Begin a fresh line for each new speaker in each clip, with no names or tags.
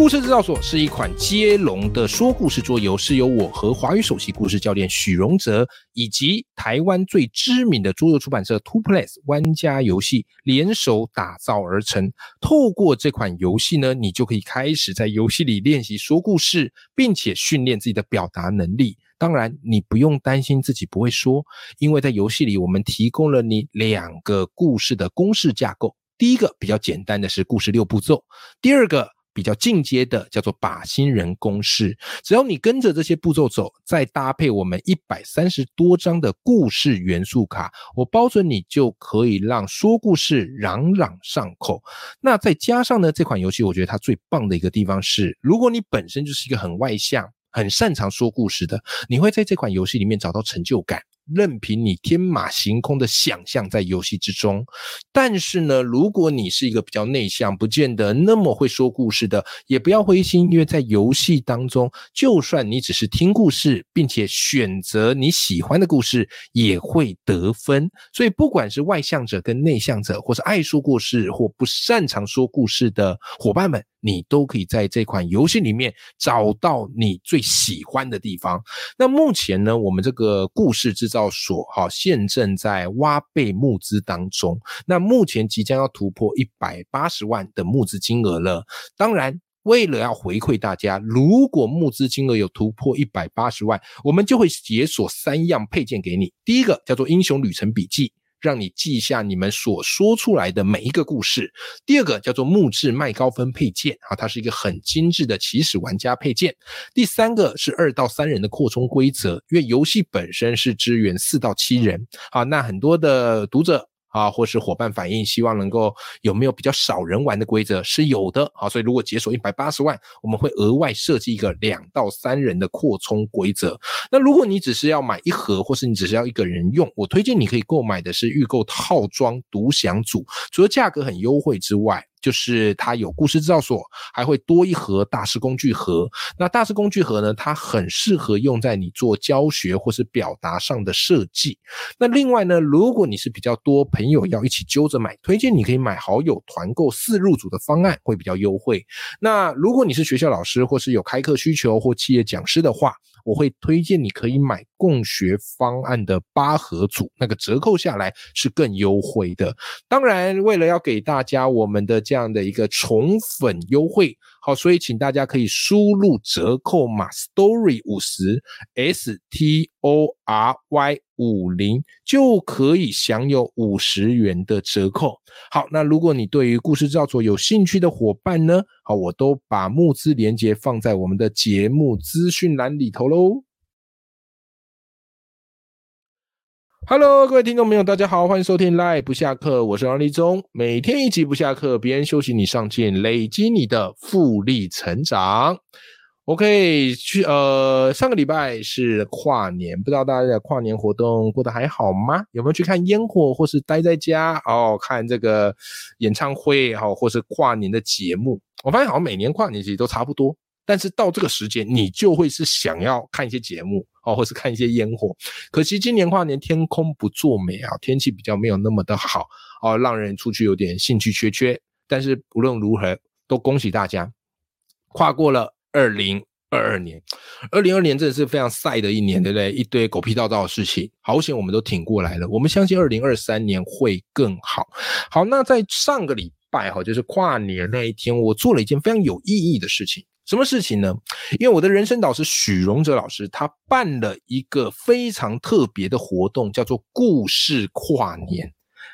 故事制造所是一款接龙的说故事桌游，是由我和华语首席故事教练许荣哲以及台湾最知名的桌游出版社 Two Place 玩家游戏联手打造而成。透过这款游戏呢，你就可以开始在游戏里练习说故事，并且训练自己的表达能力。当然，你不用担心自己不会说，因为在游戏里我们提供了你两个故事的公式架构。第一个比较简单的是故事六步骤，第二个。比较进阶的叫做把新人公式，只要你跟着这些步骤走，再搭配我们一百三十多张的故事元素卡，我保准你就可以让说故事朗朗上口。那再加上呢，这款游戏我觉得它最棒的一个地方是，如果你本身就是一个很外向、很擅长说故事的，你会在这款游戏里面找到成就感。任凭你天马行空的想象在游戏之中，但是呢，如果你是一个比较内向、不见得那么会说故事的，也不要灰心，因为在游戏当中，就算你只是听故事，并且选择你喜欢的故事，也会得分。所以，不管是外向者跟内向者，或是爱说故事或不擅长说故事的伙伴们。你都可以在这款游戏里面找到你最喜欢的地方。那目前呢，我们这个故事制造所哈现正在挖贝募资当中。那目前即将要突破一百八十万的募资金额了。当然，为了要回馈大家，如果募资金额有突破一百八十万，我们就会解锁三样配件给你。第一个叫做英雄旅程笔记。让你记下你们所说出来的每一个故事。第二个叫做木质麦高芬配件啊，它是一个很精致的起始玩家配件。第三个是二到三人的扩充规则，因为游戏本身是支援四到七人啊，那很多的读者。啊，或是伙伴反映，希望能够有没有比较少人玩的规则是有的啊，所以如果解锁一百八十万，我们会额外设计一个两到三人的扩充规则。那如果你只是要买一盒，或是你只是要一个人用，我推荐你可以购买的是预购套装独享组，除了价格很优惠之外。就是它有故事制造所，还会多一盒大师工具盒。那大师工具盒呢，它很适合用在你做教学或是表达上的设计。那另外呢，如果你是比较多朋友要一起揪着买，推荐你可以买好友团购四入组的方案，会比较优惠。那如果你是学校老师或是有开课需求或企业讲师的话，我会推荐你可以买共学方案的八盒组，那个折扣下来是更优惠的。当然，为了要给大家我们的这样的一个宠粉优惠，好，所以请大家可以输入折扣码 story 五十 s t o r y 五零，就可以享有五十元的折扣。好，那如果你对于故事制作有兴趣的伙伴呢？好，我都把募资链接放在我们的节目资讯栏里头喽。Hello，各位听众朋友，大家好，欢迎收听 Live 不下课，我是王立忠，每天一集不下课，别人休息你上进，累积你的复利成长。OK，去呃，上个礼拜是跨年，不知道大家的跨年活动过得还好吗？有没有去看烟火，或是待在家哦看这个演唱会，哦，或是跨年的节目？我发现好像每年跨年其实都差不多，但是到这个时间，你就会是想要看一些节目哦，或是看一些烟火。可惜今年跨年天空不作美啊，天气比较没有那么的好哦，让人出去有点兴趣缺缺。但是无论如何，都恭喜大家跨过了。二零二二年，二零二年真的是非常晒的一年，对不对？一堆狗屁叨叨的事情，好险我们都挺过来了。我们相信二零二三年会更好。好，那在上个礼拜哈，就是跨年那一天，我做了一件非常有意义的事情。什么事情呢？因为我的人生导师许荣哲老师，他办了一个非常特别的活动，叫做故事跨年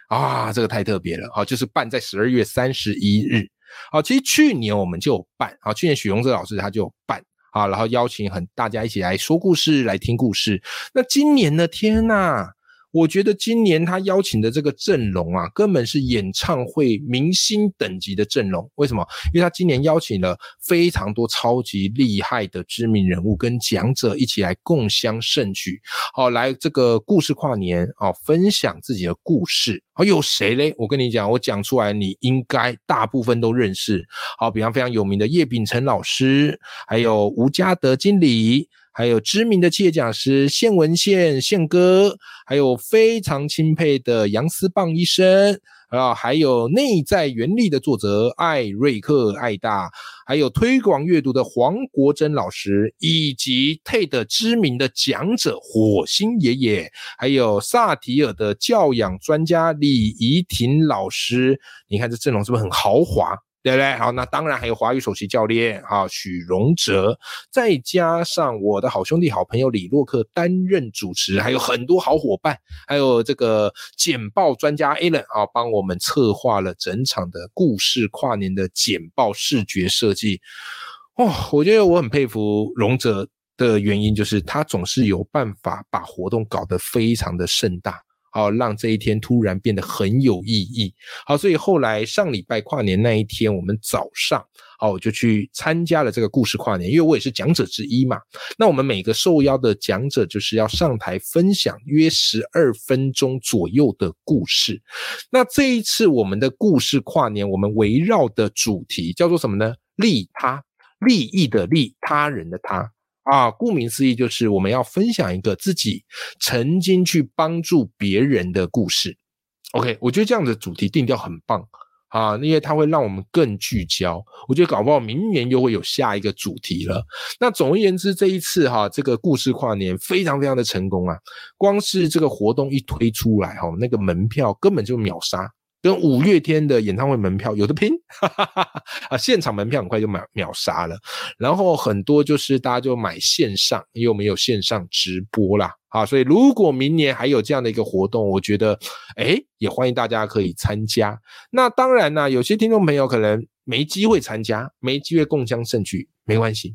啊，这个太特别了好，就是办在十二月三十一日。好，其实去年我们就有办，好，去年许荣哲老师他就有办，啊，然后邀请很大家一起来说故事，来听故事。那今年呢？天呐，我觉得今年他邀请的这个阵容啊，根本是演唱会明星等级的阵容。为什么？因为他今年邀请了非常多超级厉害的知名人物跟讲者一起来共襄盛举，好来这个故事跨年啊，分享自己的故事。好，有谁嘞？我跟你讲，我讲出来，你应该大部分都认识。好，比方非常有名的叶秉辰老师，还有吴家德经理。还有知名的企业讲师宪文宪宪哥，还有非常钦佩的杨思棒医生啊，还有内在原力的作者艾瑞克艾大，还有推广阅读的黄国珍老师，以及 TED 知名的讲者火星爷爷，还有萨提尔的教养专家李怡婷老师。你看这阵容是不是很豪华？对不对？好，那当然还有华语首席教练哈许荣哲，再加上我的好兄弟、好朋友李洛克担任主持，还有很多好伙伴，还有这个简报专家 Alan 啊，帮我们策划了整场的故事跨年的简报视觉设计。哦，我觉得我很佩服荣哲的原因，就是他总是有办法把活动搞得非常的盛大。好，让这一天突然变得很有意义。好，所以后来上礼拜跨年那一天，我们早上，好，我就去参加了这个故事跨年，因为我也是讲者之一嘛。那我们每个受邀的讲者就是要上台分享约十二分钟左右的故事。那这一次我们的故事跨年，我们围绕的主题叫做什么呢？利他，利益的利，他人的他。啊，顾名思义，就是我们要分享一个自己曾经去帮助别人的故事。OK，我觉得这样的主题定调很棒啊，因为它会让我们更聚焦。我觉得搞不好明年又会有下一个主题了。那总而言之，这一次哈，这个故事跨年非常非常的成功啊！光是这个活动一推出来哈，那个门票根本就秒杀。跟五月天的演唱会门票有的拼，哈哈哈啊，现场门票很快就秒秒杀了，然后很多就是大家就买线上，因为我们有线上直播啦，啊，所以如果明年还有这样的一个活动，我觉得，哎，也欢迎大家可以参加。那当然呢，有些听众朋友可能没机会参加，没机会共襄盛举，没关系。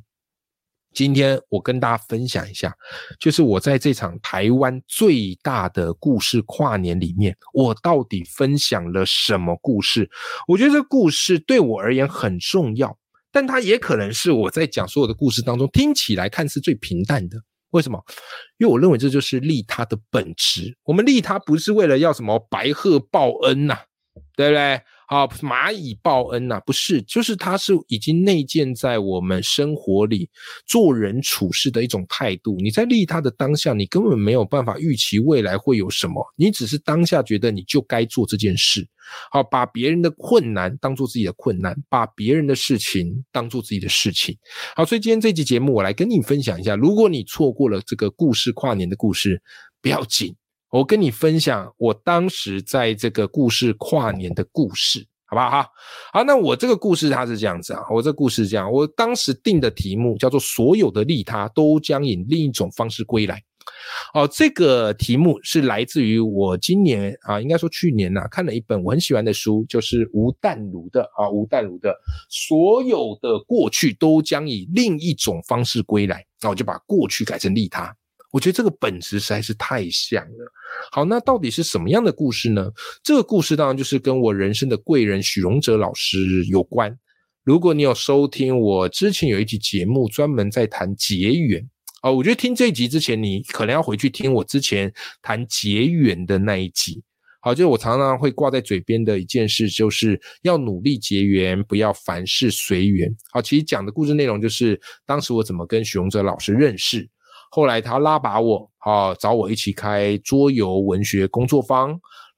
今天我跟大家分享一下，就是我在这场台湾最大的故事跨年里面，我到底分享了什么故事？我觉得这故事对我而言很重要，但它也可能是我在讲所有的故事当中听起来看似最平淡的。为什么？因为我认为这就是利他的本质。我们利他不是为了要什么白鹤报恩呐，对不对？啊，蚂蚁报恩呐，不是，就是它是已经内建在我们生活里做人处事的一种态度。你在利他的当下，你根本没有办法预期未来会有什么，你只是当下觉得你就该做这件事。好，把别人的困难当做自己的困难，把别人的事情当做自己的事情。好，所以今天这期节目，我来跟你分享一下，如果你错过了这个故事跨年的故事，不要紧。我跟你分享我当时在这个故事跨年的故事，好不好？好，那我这个故事它是这样子啊，我这故事是这样，我当时定的题目叫做“所有的利他都将以另一种方式归来”。哦，这个题目是来自于我今年啊，应该说去年呐，看了一本我很喜欢的书，就是吴淡如的啊，吴淡如的《所有的过去都将以另一种方式归来》，那我就把过去改成利他。我觉得这个本质实在是太像了。好，那到底是什么样的故事呢？这个故事当然就是跟我人生的贵人许荣哲老师有关。如果你有收听我之前有一集节目，专门在谈结缘啊，我觉得听这一集之前，你可能要回去听我之前谈结缘的那一集。好，就是我常常会挂在嘴边的一件事，就是要努力结缘，不要凡事随缘。好，其实讲的故事内容就是当时我怎么跟许荣哲老师认识。后来他拉拔我，啊，找我一起开桌游文学工作坊，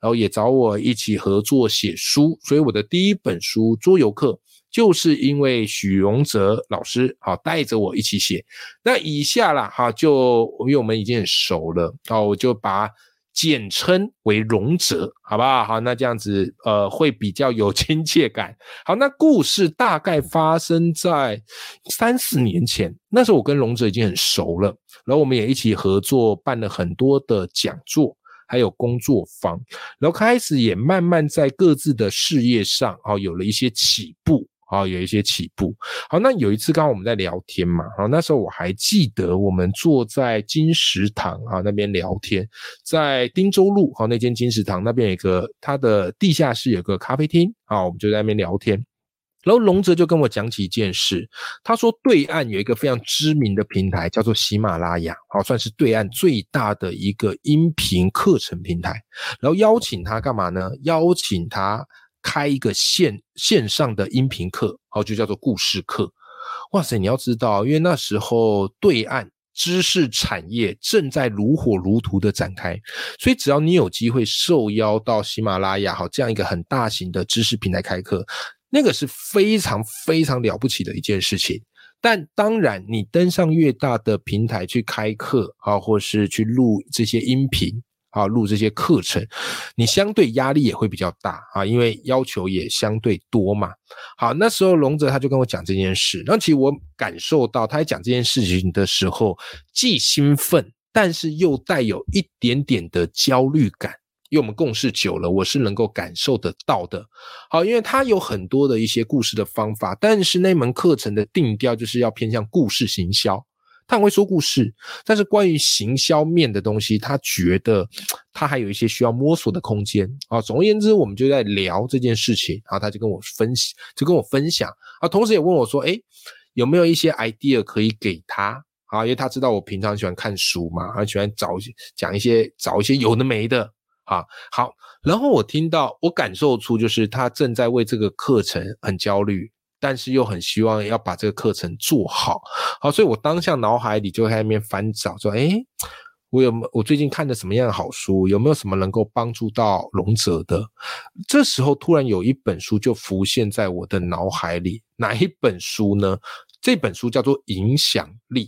然后也找我一起合作写书。所以我的第一本书《桌游课》就是因为许荣哲老师啊带着我一起写。那以下啦，哈，就因为我们已经很熟了，啊，我就把。简称为荣泽，好不好？好，那这样子，呃，会比较有 亲切感。好，那故事大概发生在三四年前，那时候我跟荣泽已经很熟了，然后我们也一起合作办了很多的讲座，还有工作坊，然后开始也慢慢在各自的事业上，啊，有了一些起步。啊，有一些起步。好，那有一次刚刚我们在聊天嘛，好，那时候我还记得我们坐在金石堂啊那边聊天，在汀州路好那间金石堂那边有个它的地下室有个咖啡厅啊，我们就在那边聊天。然后龙泽就跟我讲起一件事，他说对岸有一个非常知名的平台叫做喜马拉雅，好，算是对岸最大的一个音频课程平台。然后邀请他干嘛呢？邀请他。开一个线线上的音频课，好，就叫做故事课。哇塞，你要知道，因为那时候对岸知识产业正在如火如荼的展开，所以只要你有机会受邀到喜马拉雅，好这样一个很大型的知识平台开课，那个是非常非常了不起的一件事情。但当然，你登上越大的平台去开课，啊，或是去录这些音频。啊，录这些课程，你相对压力也会比较大啊，因为要求也相对多嘛。好，那时候龙泽他就跟我讲这件事，然后其实我感受到他在讲这件事情的时候，既兴奋，但是又带有一点点的焦虑感，因为我们共事久了，我是能够感受得到的。好，因为他有很多的一些故事的方法，但是那门课程的定调就是要偏向故事行销。他很会说故事，但是关于行销面的东西，他觉得 他还有一些需要摸索的空间啊。总而言之，我们就在聊这件事情，然后他就跟我分析，就跟我分享啊，同时也问我说：“哎，有没有一些 idea 可以给他啊？因为他知道我平常喜欢看书嘛，很喜欢找讲一些找一些有的没的啊。好，然后我听到，我感受出就是他正在为这个课程很焦虑。但是又很希望要把这个课程做好，好，所以我当下脑海里就在那边翻找，说，哎，我有没我最近看的什么样的好书？有没有什么能够帮助到龙泽的？这时候突然有一本书就浮现在我的脑海里，哪一本书呢？这本书叫做《影响力》，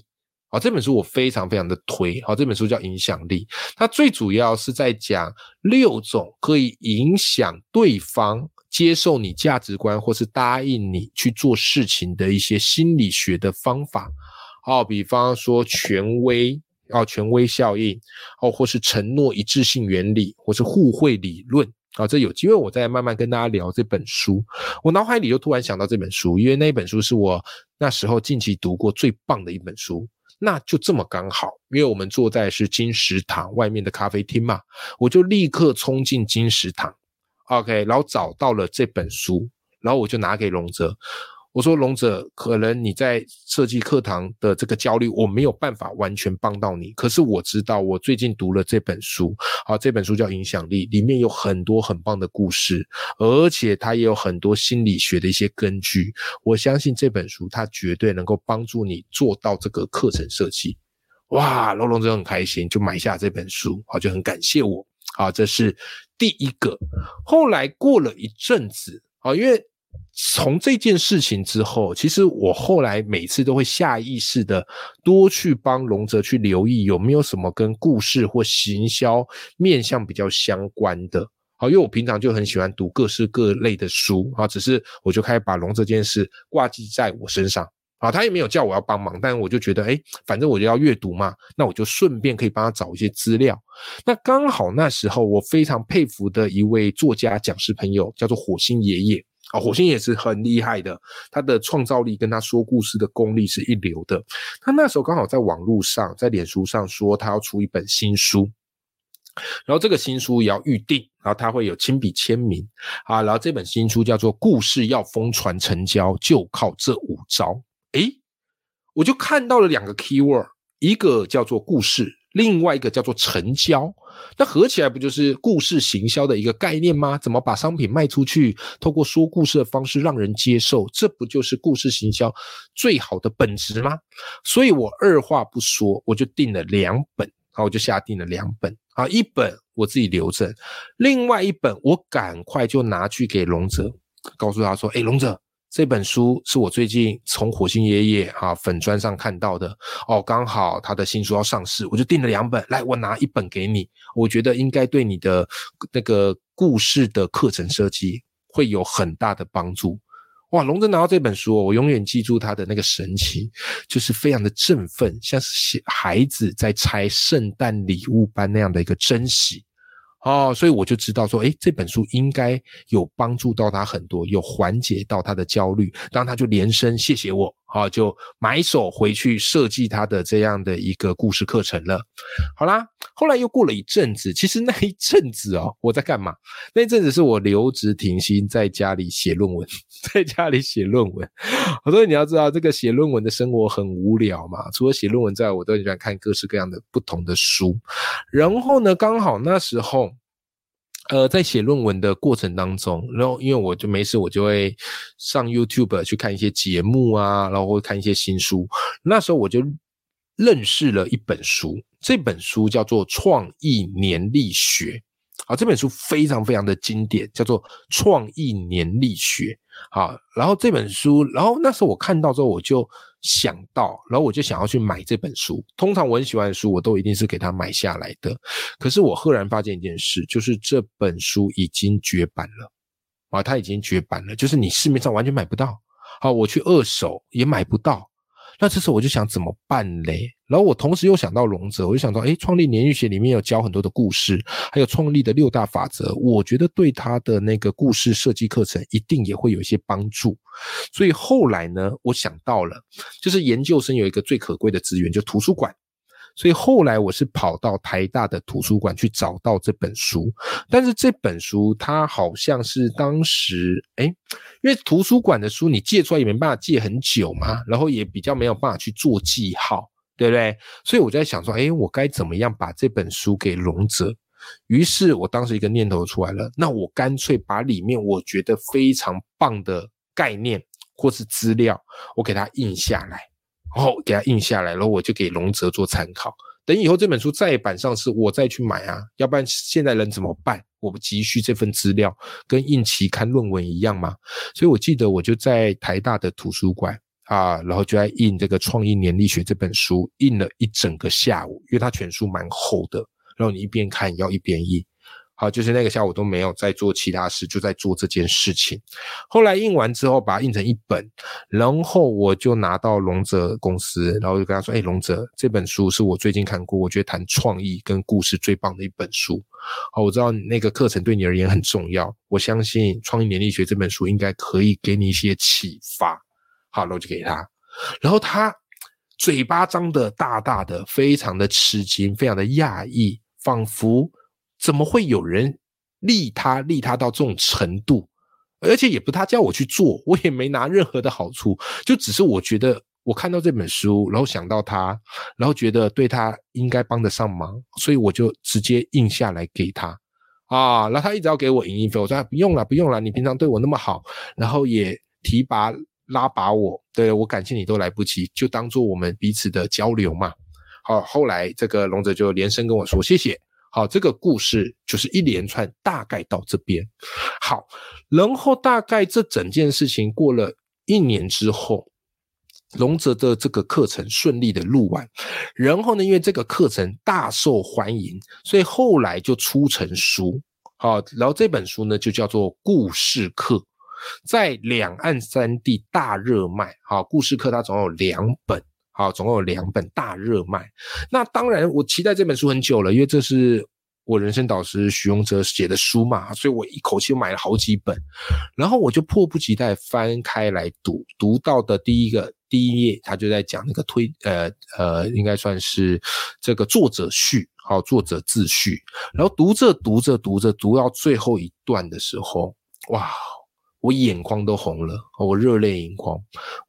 好，这本书我非常非常的推，好，这本书叫《影响力》，它最主要是在讲六种可以影响对方。接受你价值观，或是答应你去做事情的一些心理学的方法，哦，比方说权威，哦，权威效应，哦，或是承诺一致性原理，或是互惠理论，啊，这有机会我再慢慢跟大家聊这本书。我脑海里就突然想到这本书，因为那本书是我那时候近期读过最棒的一本书，那就这么刚好，因为我们坐在是金石堂外面的咖啡厅嘛，我就立刻冲进金石堂。OK，然后找到了这本书，然后我就拿给龙泽，我说龙泽，可能你在设计课堂的这个焦虑，我没有办法完全帮到你，可是我知道我最近读了这本书，好，这本书叫《影响力》，里面有很多很棒的故事，而且它也有很多心理学的一些根据，我相信这本书它绝对能够帮助你做到这个课程设计。哇，龙龙泽很开心，就买下这本书，好，就很感谢我。啊，这是第一个。后来过了一阵子，啊，因为从这件事情之后，其实我后来每次都会下意识的多去帮龙泽去留意有没有什么跟故事或行销面向比较相关的。好，因为我平常就很喜欢读各式各类的书，啊，只是我就开始把龙泽这件事挂记在我身上。啊，他也没有叫我要帮忙，但我就觉得，哎，反正我就要阅读嘛，那我就顺便可以帮他找一些资料。那刚好那时候，我非常佩服的一位作家讲师朋友叫做火星爷爷啊，火星也是很厉害的，他的创造力跟他说故事的功力是一流的。他那时候刚好在网络上，在脸书上说他要出一本新书，然后这个新书也要预定，然后他会有亲笔签名啊，然后这本新书叫做《故事要疯传成交，就靠这五招》。我就看到了两个 keyword，一个叫做故事，另外一个叫做成交。那合起来不就是故事行销的一个概念吗？怎么把商品卖出去，透过说故事的方式让人接受，这不就是故事行销最好的本质吗？所以我二话不说，我就订了两本，好，我就下订了两本，啊，一本我自己留着，另外一本我赶快就拿去给龙泽，告诉他说：“哎，龙泽。”这本书是我最近从火星爷爷哈粉砖上看到的哦，刚好他的新书要上市，我就订了两本，来我拿一本给你，我觉得应该对你的那个故事的课程设计会有很大的帮助。哇，龙泽拿到这本书，我永远记住他的那个神情，就是非常的振奋，像是孩子在拆圣诞礼物般那样的一个珍惜。哦，所以我就知道说，诶，这本书应该有帮助到他很多，有缓解到他的焦虑，当他就连声谢谢我，好，就买手回去设计他的这样的一个故事课程了。好啦，后来又过了一阵子，其实那一阵子哦，我在干嘛？那一阵子是我留职停薪，在家里写论文，在家里写论文。所以你要知道，这个写论文的生活很无聊嘛，除了写论文之外，我都很喜欢看各式各样的不同的书。然后呢，刚好那时候。呃，在写论文的过程当中，然后因为我就没事，我就会上 YouTube 去看一些节目啊，然后会看一些新书。那时候我就认识了一本书，这本书叫做《创意年历学》啊，这本书非常非常的经典，叫做《创意年历学》。好，然后这本书，然后那时候我看到之后，我就。想到，然后我就想要去买这本书。通常我很喜欢的书，我都一定是给他买下来的。可是我赫然发现一件事，就是这本书已经绝版了啊！它已经绝版了，就是你市面上完全买不到。好，我去二手也买不到。那这时候我就想怎么办嘞？然后我同时又想到龙泽，我就想到，哎，创立年历学里面有教很多的故事，还有创立的六大法则，我觉得对他的那个故事设计课程一定也会有一些帮助。所以后来呢，我想到了，就是研究生有一个最可贵的资源，就图书馆。所以后来我是跑到台大的图书馆去找到这本书，但是这本书它好像是当时哎，因为图书馆的书你借出来也没办法借很久嘛，然后也比较没有办法去做记号，对不对？所以我在想说，哎，我该怎么样把这本书给融折？于是我当时一个念头出来了，那我干脆把里面我觉得非常棒的概念或是资料，我给它印下来。然后给它印下来，然后我就给龙泽做参考。等以后这本书再版上市，我再去买啊。要不然现在人怎么办？我不急需这份资料，跟印期刊论文一样吗？所以我记得我就在台大的图书馆啊，然后就在印这个《创意年历学》这本书，印了一整个下午，因为它全书蛮厚的，然后你一边看要一边印。好，就是那个下午都没有在做其他事，就在做这件事情。后来印完之后，把它印成一本，然后我就拿到龙泽公司，然后就跟他说：“哎，龙泽，这本书是我最近看过，我觉得谈创意跟故事最棒的一本书。好，我知道那个课程对你而言很重要，我相信《创意年历学》这本书应该可以给你一些启发。好，然后就给他，然后他嘴巴张得大大的，非常的吃惊，非常的讶异，仿佛。怎么会有人利他利他到这种程度？而且也不他叫我去做，我也没拿任何的好处，就只是我觉得我看到这本书，然后想到他，然后觉得对他应该帮得上忙，所以我就直接印下来给他啊。然后他一直要给我影印费，我说不用了，不用了，你平常对我那么好，然后也提拔拉拔我，对我感谢你都来不及，就当做我们彼此的交流嘛。好，后来这个龙泽就连声跟我说谢谢。好，这个故事就是一连串，大概到这边。好，然后大概这整件事情过了一年之后，龙泽的这个课程顺利的录完，然后呢，因为这个课程大受欢迎，所以后来就出成书。好，然后这本书呢就叫做故事课，在两岸三地大热卖。好，故事课它总有两本。好，总共有两本大热卖。那当然，我期待这本书很久了，因为这是我人生导师徐荣哲写的书嘛，所以我一口气买了好几本。然后我就迫不及待翻开来读，读到的第一个第一页，他就在讲那个推呃呃，应该算是这个作者序，好，作者自序。然后读着读着读着读到最后一段的时候，哇！我眼眶都红了，我热泪盈眶。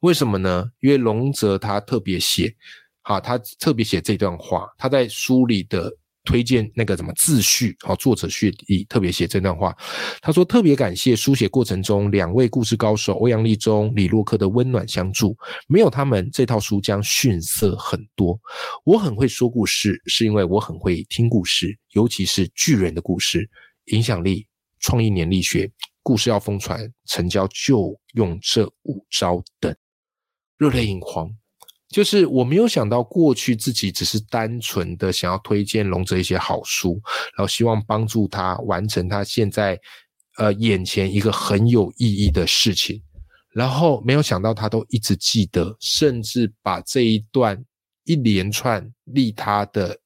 为什么呢？因为龙泽他特别写，哈，他特别写这段话，他在书里的推荐那个什么自序，哦，作者序里特别写这段话。他说：“特别感谢书写过程中两位故事高手欧阳立中、李洛克的温暖相助，没有他们，这套书将逊色很多。我很会说故事，是因为我很会听故事，尤其是巨人的故事，影响力、创意、年力学。”故事要疯传，成交就用这五招等，热泪盈眶。就是我没有想到，过去自己只是单纯的想要推荐龙泽一些好书，然后希望帮助他完成他现在呃眼前一个很有意义的事情，然后没有想到他都一直记得，甚至把这一段一连串利他的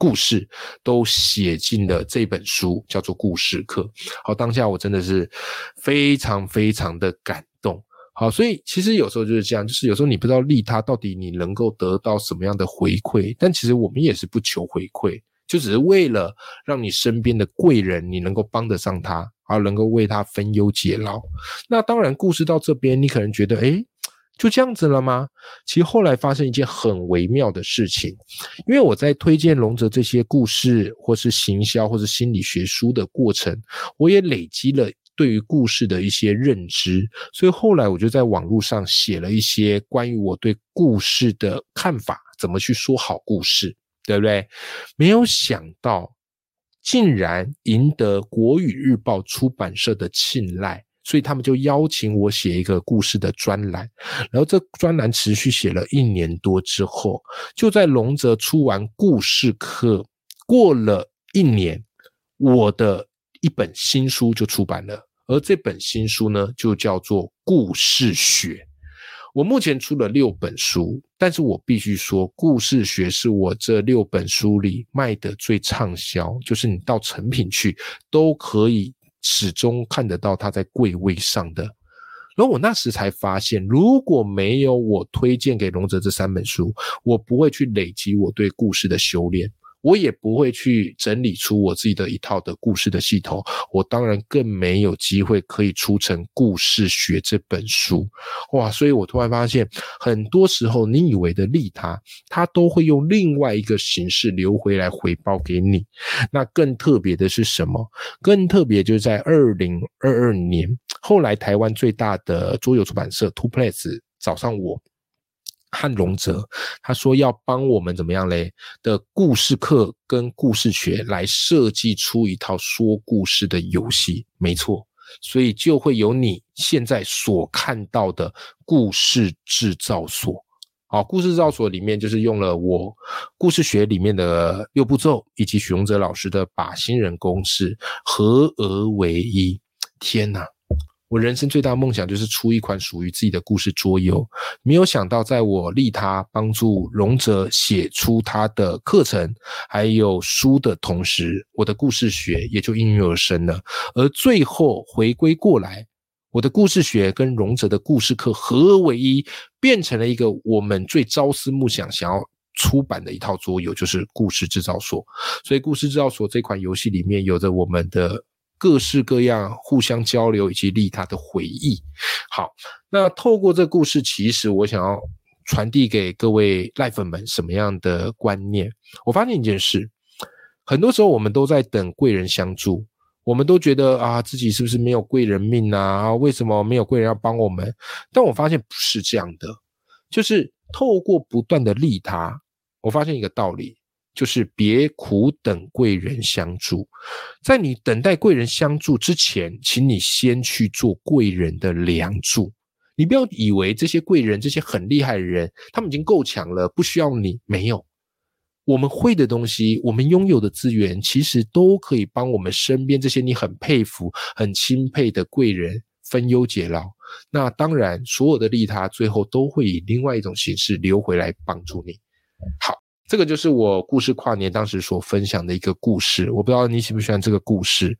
故事都写进了这本书，叫做《故事课》。好，当下我真的是非常非常的感动。好，所以其实有时候就是这样，就是有时候你不知道利他到底你能够得到什么样的回馈，但其实我们也是不求回馈，就只是为了让你身边的贵人你能够帮得上他，而能够为他分忧解劳。那当然，故事到这边，你可能觉得，诶就这样子了吗？其实后来发生一件很微妙的事情，因为我在推荐龙泽这些故事，或是行销，或是心理学书的过程，我也累积了。对于故事的一些认知，所以后来我就在网络上写了一些关于我对故事的看法，怎么去说好故事，对不对？没有想到，竟然赢得国语日报出版社的青睐，所以他们就邀请我写一个故事的专栏。然后这专栏持续写了一年多之后，就在龙泽出完故事课，过了一年，我的一本新书就出版了。而这本新书呢，就叫做《故事学》。我目前出了六本书，但是我必须说，《故事学》是我这六本书里卖的最畅销，就是你到成品去都可以始终看得到他在柜位上的。然后我那时才发现，如果没有我推荐给龙泽这三本书，我不会去累积我对故事的修炼。我也不会去整理出我自己的一套的故事的系统，我当然更没有机会可以出成《故事学》这本书，哇！所以我突然发现，很多时候你以为的利他，他都会用另外一个形式流回来回报给你。那更特别的是什么？更特别就是在二零二二年，后来台湾最大的桌游出版社 Two Place 找上我。汉龙泽他说要帮我们怎么样嘞的故事课跟故事学来设计出一套说故事的游戏，没错，所以就会有你现在所看到的故事制造所。好，故事制造所里面就是用了我故事学里面的六步骤，以及许荣哲老师的把新人公式合而为一。天哪！我人生最大的梦想就是出一款属于自己的故事桌游，没有想到在我利他帮助荣泽写出他的课程还有书的同时，我的故事学也就应运而生了。而最后回归过来，我的故事学跟荣泽的故事课合而为一，变成了一个我们最朝思暮想想要出版的一套桌游，就是故事制造所。所以，故事制造所这款游戏里面有着我们的。各式各样互相交流以及利他的回忆。好，那透过这故事，其实我想要传递给各位赖粉们什么样的观念？我发现一件事，很多时候我们都在等贵人相助，我们都觉得啊，自己是不是没有贵人命啊？为什么没有贵人要帮我们？但我发现不是这样的，就是透过不断的利他，我发现一个道理。就是别苦等贵人相助，在你等待贵人相助之前，请你先去做贵人的梁柱。你不要以为这些贵人、这些很厉害的人，他们已经够强了，不需要你。没有，我们会的东西，我们拥有的资源，其实都可以帮我们身边这些你很佩服、很钦佩的贵人分忧解劳。那当然，所有的利他最后都会以另外一种形式流回来帮助你。好。这个就是我故事跨年当时所分享的一个故事，我不知道你喜不喜欢这个故事。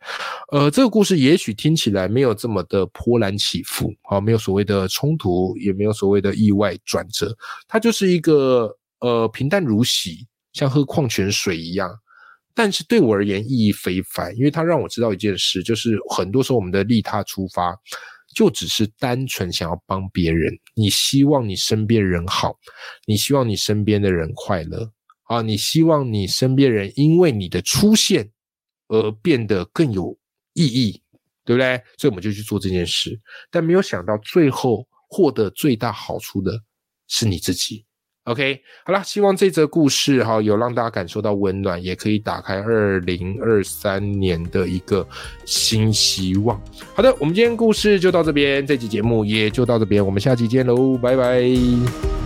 呃，这个故事也许听起来没有这么的波澜起伏，好，没有所谓的冲突，也没有所谓的意外转折，它就是一个呃平淡如洗，像喝矿泉水一样。但是对我而言意义非凡，因为它让我知道一件事，就是很多时候我们的利他出发，就只是单纯想要帮别人，你希望你身边人好，你希望你身边的人快乐。啊，你希望你身边人因为你的出现而变得更有意义，对不对？所以我们就去做这件事，但没有想到最后获得最大好处的是你自己。OK，好了，希望这则故事哈有让大家感受到温暖，也可以打开二零二三年的一个新希望。好的，我们今天故事就到这边，这期节目也就到这边，我们下期见喽，拜拜。